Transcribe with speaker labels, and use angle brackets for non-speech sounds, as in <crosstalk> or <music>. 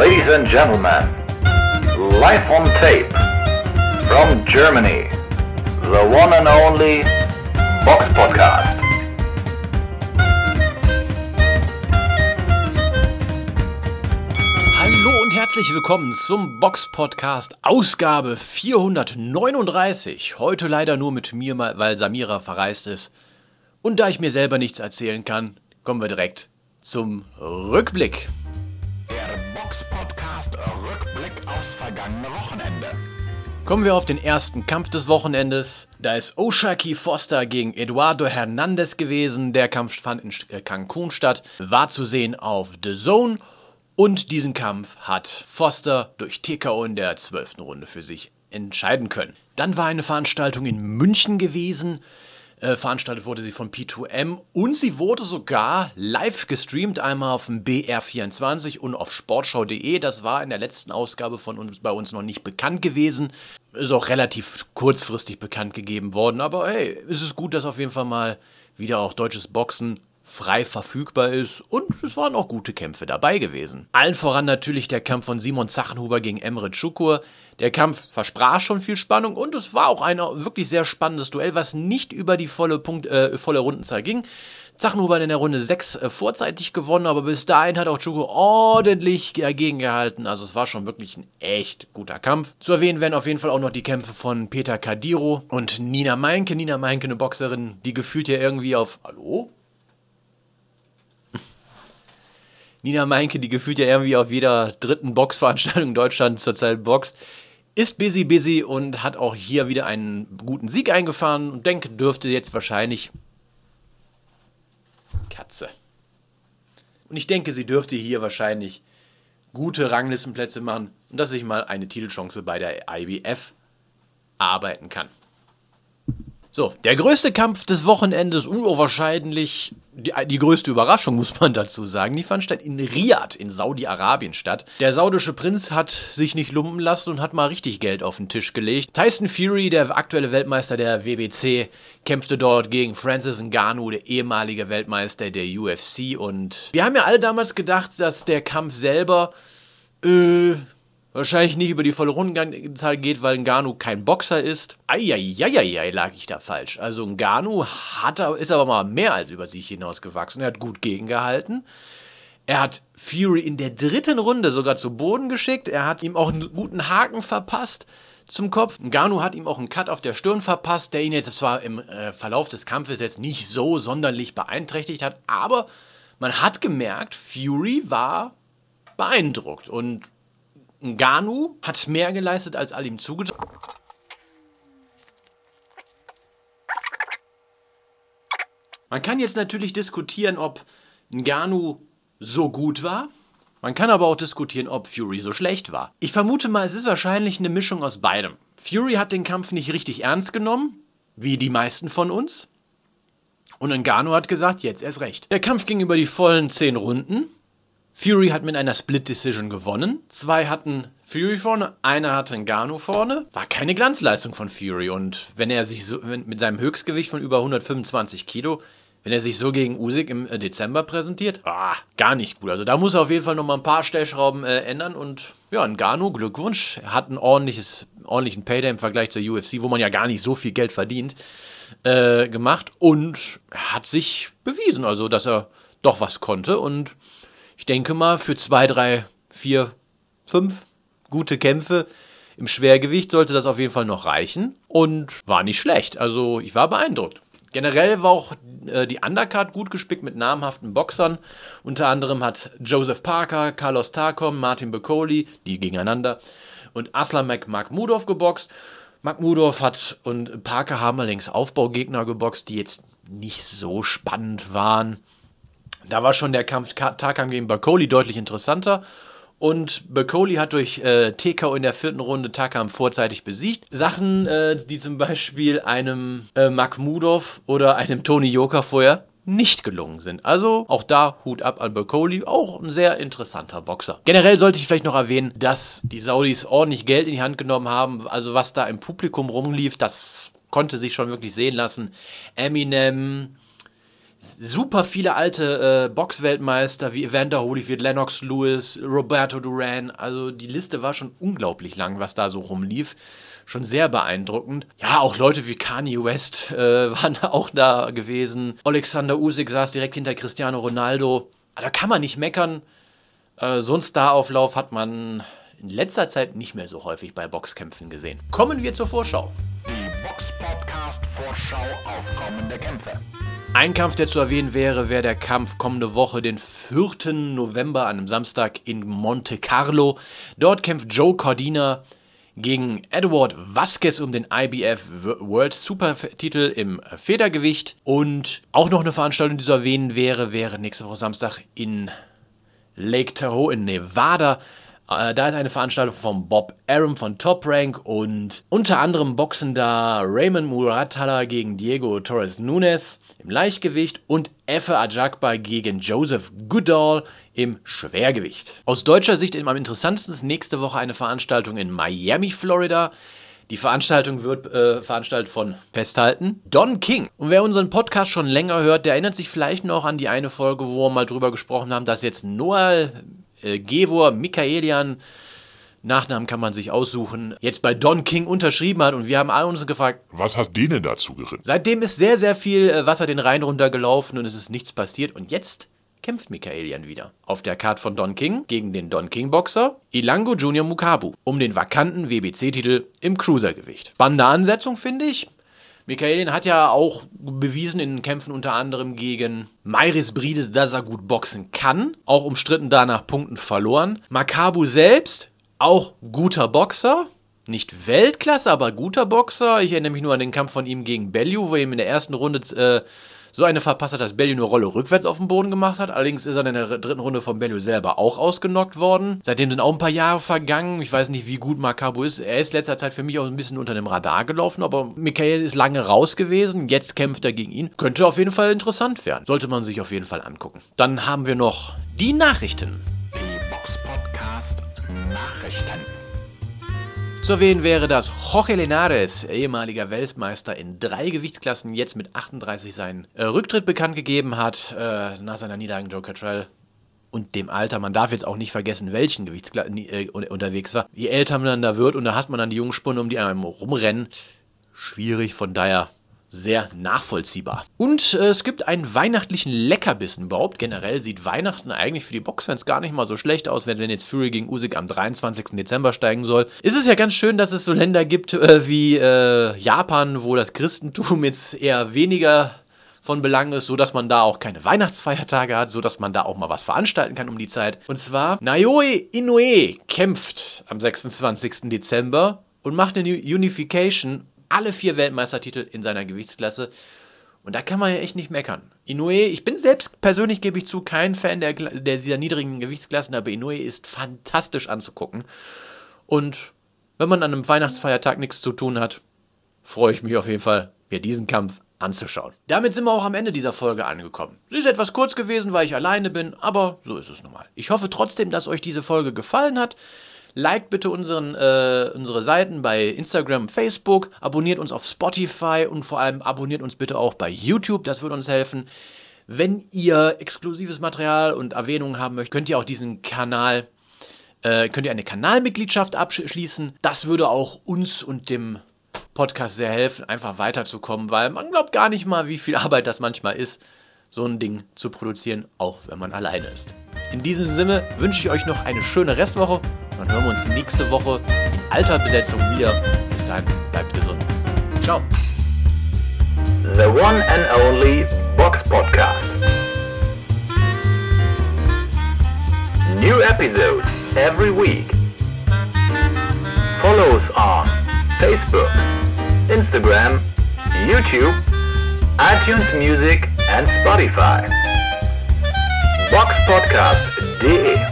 Speaker 1: Ladies and gentlemen, live on tape from Germany, the one and only Box Podcast.
Speaker 2: Hallo und herzlich willkommen zum Box Podcast Ausgabe 439. Heute leider nur mit mir, weil Samira verreist ist. Und da ich mir selber nichts erzählen kann, kommen wir direkt zum Rückblick.
Speaker 3: Box Podcast Rückblick aufs vergangene Wochenende.
Speaker 2: Kommen wir auf den ersten Kampf des Wochenendes. Da ist Oshaki Foster gegen Eduardo Hernandez gewesen. Der Kampf fand in äh, Cancun statt, war zu sehen auf The Zone. Und diesen Kampf hat Foster durch TKO in der 12. Runde für sich entscheiden können. Dann war eine Veranstaltung in München gewesen. Äh, veranstaltet wurde sie von P2M und sie wurde sogar live gestreamt, einmal auf dem BR24 und auf sportschau.de. Das war in der letzten Ausgabe von uns bei uns noch nicht bekannt gewesen. Ist auch relativ kurzfristig bekannt gegeben worden, aber hey, es ist gut, dass auf jeden Fall mal wieder auch deutsches Boxen frei verfügbar ist und es waren auch gute Kämpfe dabei gewesen. Allen voran natürlich der Kampf von Simon Zachenhuber gegen Emre Çukur. Der Kampf versprach schon viel Spannung und es war auch ein wirklich sehr spannendes Duell, was nicht über die volle, Punkt, äh, volle Rundenzahl ging. Zachenhuber in der Runde 6 äh, vorzeitig gewonnen, aber bis dahin hat auch Chuko ordentlich dagegen gehalten. Also es war schon wirklich ein echt guter Kampf. Zu erwähnen werden auf jeden Fall auch noch die Kämpfe von Peter Kadiro und Nina Meinke. Nina Meinke, eine Boxerin, die gefühlt ja irgendwie auf... Hallo? Nina Meinke, die gefühlt ja irgendwie auf jeder dritten Boxveranstaltung in Deutschland zurzeit boxt, ist busy, busy und hat auch hier wieder einen guten Sieg eingefahren und denke, dürfte jetzt wahrscheinlich. Katze. Und ich denke, sie dürfte hier wahrscheinlich gute Ranglistenplätze machen und dass sich mal eine Titelchance bei der IBF arbeiten kann. So, der größte Kampf des Wochenendes, unwahrscheinlich die, die, größte Überraschung, muss man dazu sagen, die fand statt in Riyadh in Saudi-Arabien statt. Der saudische Prinz hat sich nicht lumpen lassen und hat mal richtig Geld auf den Tisch gelegt. Tyson Fury, der aktuelle Weltmeister der WBC, kämpfte dort gegen Francis Ngannou, der ehemalige Weltmeister der UFC. Und wir haben ja alle damals gedacht, dass der Kampf selber äh, wahrscheinlich nicht über die volle Rundenzahl geht, weil Ngannou kein Boxer ist. Eieieiei, lag ich da falsch. Also Ngannou hat, ist aber mal mehr als über sich hinausgewachsen. Er hat gut gegengehalten. Er hat Fury in der dritten Runde sogar zu Boden geschickt. Er hat ihm auch einen guten Haken verpasst zum Kopf. Ngannou hat ihm auch einen Cut auf der Stirn verpasst, der ihn jetzt zwar im äh, Verlauf des Kampfes jetzt nicht so sonderlich beeinträchtigt hat, aber man hat gemerkt, Fury war beeindruckt und Ngannou hat mehr geleistet, als all ihm zugetragen. Man kann jetzt natürlich diskutieren, ob Ngannou so gut war. Man kann aber auch diskutieren, ob Fury so schlecht war. Ich vermute mal, es ist wahrscheinlich eine Mischung aus beidem. Fury hat den Kampf nicht richtig ernst genommen, wie die meisten von uns. Und Ngannou hat gesagt, jetzt erst recht. Der Kampf ging über die vollen 10 Runden. Fury hat mit einer Split Decision gewonnen. Zwei hatten Fury vorne, einer hatte Ngannou vorne. War keine Glanzleistung von Fury. Und wenn er sich so mit seinem Höchstgewicht von über 125 Kilo, wenn er sich so gegen Usyk im äh, Dezember präsentiert, ah, gar nicht gut. Also da muss er auf jeden Fall nochmal ein paar Stellschrauben äh, ändern. Und ja, Ngannou, Glückwunsch, er hat einen ordentliches, ordentlichen Payday im Vergleich zur UFC, wo man ja gar nicht so viel Geld verdient, äh, gemacht. Und hat sich bewiesen, also dass er doch was konnte. Und ich denke mal, für zwei, drei, vier, fünf gute Kämpfe im Schwergewicht sollte das auf jeden Fall noch reichen und war nicht schlecht. Also ich war beeindruckt. Generell war auch äh, die Undercard gut gespickt mit namhaften Boxern. Unter anderem hat Joseph Parker, Carlos Tarkom, Martin Bacoli, die gegeneinander, und Aslan Mahmudov geboxt. Mahmudov hat und Parker haben allerdings Aufbaugegner geboxt, die jetzt nicht so spannend waren. Da war schon der Kampf Tarkan gegen Bacoli deutlich interessanter. Und Bacoli hat durch äh, TKO in der vierten Runde Takam vorzeitig besiegt. Sachen, äh, die zum Beispiel einem äh, Makhmudov oder einem Tony Yoka vorher nicht gelungen sind. Also auch da Hut ab an Bacoli, auch ein sehr interessanter Boxer. Generell sollte ich vielleicht noch erwähnen, dass die Saudis ordentlich Geld in die Hand genommen haben. Also was da im Publikum rumlief, das konnte sich schon wirklich sehen lassen. Eminem, super viele alte äh, Boxweltmeister wie Evander Holyfield, Lennox Lewis, Roberto Duran. Also die Liste war schon unglaublich lang, was da so rumlief. Schon sehr beeindruckend. Ja, auch Leute wie Kanye West äh, <laughs> waren auch da gewesen. Alexander Usyk saß direkt hinter Cristiano Ronaldo. Da kann man nicht meckern. Äh, so einen Starauflauf hat man in letzter Zeit nicht mehr so häufig bei Boxkämpfen gesehen. Kommen wir zur Vorschau.
Speaker 3: Die Box Podcast Vorschau auf kommende Kämpfe.
Speaker 2: Ein Kampf, der zu erwähnen wäre, wäre der Kampf kommende Woche, den 4. November, an einem Samstag in Monte Carlo. Dort kämpft Joe Cordina gegen Edward Vasquez um den IBF World Supertitel im Federgewicht. Und auch noch eine Veranstaltung, die zu erwähnen wäre, wäre nächste Woche Samstag in Lake Tahoe in Nevada. Äh, da ist eine Veranstaltung von Bob Arum von Top Rank und unter anderem boxen da Raymond Muratalla gegen Diego Torres Nunes im Leichtgewicht und Efe Ajakba gegen Joseph Goodall im Schwergewicht. Aus deutscher Sicht am interessantesten ist nächste Woche eine Veranstaltung in Miami, Florida. Die Veranstaltung wird äh, veranstaltet von Festhalten Don King. Und wer unseren Podcast schon länger hört, der erinnert sich vielleicht noch an die eine Folge, wo wir mal drüber gesprochen haben, dass jetzt Noah äh, Gevor Michaelian, Nachnamen kann man sich aussuchen, jetzt bei Don King unterschrieben hat und wir haben alle uns gefragt,
Speaker 4: was hat denen dazu geritten?
Speaker 2: Seitdem ist sehr, sehr viel äh, Wasser den Rhein runtergelaufen und es ist nichts passiert und jetzt kämpft Michaelian wieder. Auf der Karte von Don King gegen den Don King Boxer Ilango Junior Mukabu um den vakanten WBC-Titel im Cruisergewicht. Spannende Ansetzung, finde ich. Michaelin hat ja auch bewiesen in Kämpfen unter anderem gegen Mairis Brides, dass er gut boxen kann. Auch umstritten danach Punkten verloren. Makabu selbst, auch guter Boxer. Nicht Weltklasse, aber guter Boxer. Ich erinnere mich nur an den Kampf von ihm gegen Bellew, wo ihm in der ersten Runde äh, so eine verpasst hat, dass Bellew eine Rolle rückwärts auf den Boden gemacht hat. Allerdings ist er in der dritten Runde von Bellew selber auch ausgenockt worden. Seitdem sind auch ein paar Jahre vergangen. Ich weiß nicht, wie gut Makabu ist. Er ist letzter Zeit für mich auch ein bisschen unter dem Radar gelaufen, aber Michael ist lange raus gewesen. Jetzt kämpft er gegen ihn. Könnte auf jeden Fall interessant werden. Sollte man sich auf jeden Fall angucken. Dann haben wir noch die Nachrichten.
Speaker 3: Die Box Podcast Nachrichten.
Speaker 2: Zu erwähnen wäre, dass Jorge Lenares, ehemaliger Weltmeister in drei Gewichtsklassen, jetzt mit 38 seinen äh, Rücktritt bekannt gegeben hat, äh, nach seiner Niederlage Joe Cottrell und dem Alter. Man darf jetzt auch nicht vergessen, welchen Gewichtsklassen äh, unterwegs war. Je älter man da wird und da hat man dann die jungen Spunde, um die einem rumrennen, schwierig, von daher sehr nachvollziehbar. Und äh, es gibt einen weihnachtlichen Leckerbissen. Überhaupt generell sieht Weihnachten eigentlich für die Boxfans gar nicht mal so schlecht aus, wenn, wenn jetzt Fury gegen Usyk am 23. Dezember steigen soll. Ist es ja ganz schön, dass es so Länder gibt äh, wie äh, Japan, wo das Christentum jetzt eher weniger von Belang ist, so dass man da auch keine Weihnachtsfeiertage hat, so dass man da auch mal was veranstalten kann um die Zeit. Und zwar Naoe Inoue kämpft am 26. Dezember und macht eine Unification alle vier Weltmeistertitel in seiner Gewichtsklasse. Und da kann man ja echt nicht meckern. Inoue, ich bin selbst persönlich, gebe ich zu, kein Fan der, der dieser niedrigen Gewichtsklassen, aber Inoue ist fantastisch anzugucken. Und wenn man an einem Weihnachtsfeiertag nichts zu tun hat, freue ich mich auf jeden Fall, mir diesen Kampf anzuschauen. Damit sind wir auch am Ende dieser Folge angekommen. Sie ist etwas kurz gewesen, weil ich alleine bin, aber so ist es nun mal. Ich hoffe trotzdem, dass euch diese Folge gefallen hat. Liked bitte unseren, äh, unsere Seiten bei Instagram Facebook, abonniert uns auf Spotify und vor allem abonniert uns bitte auch bei YouTube, das würde uns helfen. Wenn ihr exklusives Material und Erwähnungen haben möchtet, könnt ihr auch diesen Kanal, äh, könnt ihr eine Kanalmitgliedschaft abschließen. Das würde auch uns und dem Podcast sehr helfen, einfach weiterzukommen, weil man glaubt gar nicht mal, wie viel Arbeit das manchmal ist, so ein Ding zu produzieren, auch wenn man alleine ist. In diesem Sinne wünsche ich euch noch eine schöne Restwoche uns nächste Woche in alter Besetzung wieder. Bis dahin, bleibt gesund. Ciao.
Speaker 1: The one and only Box Podcast. New episodes every week. Follow us on Facebook, Instagram, YouTube, iTunes Music and Spotify. Boxpodcast.de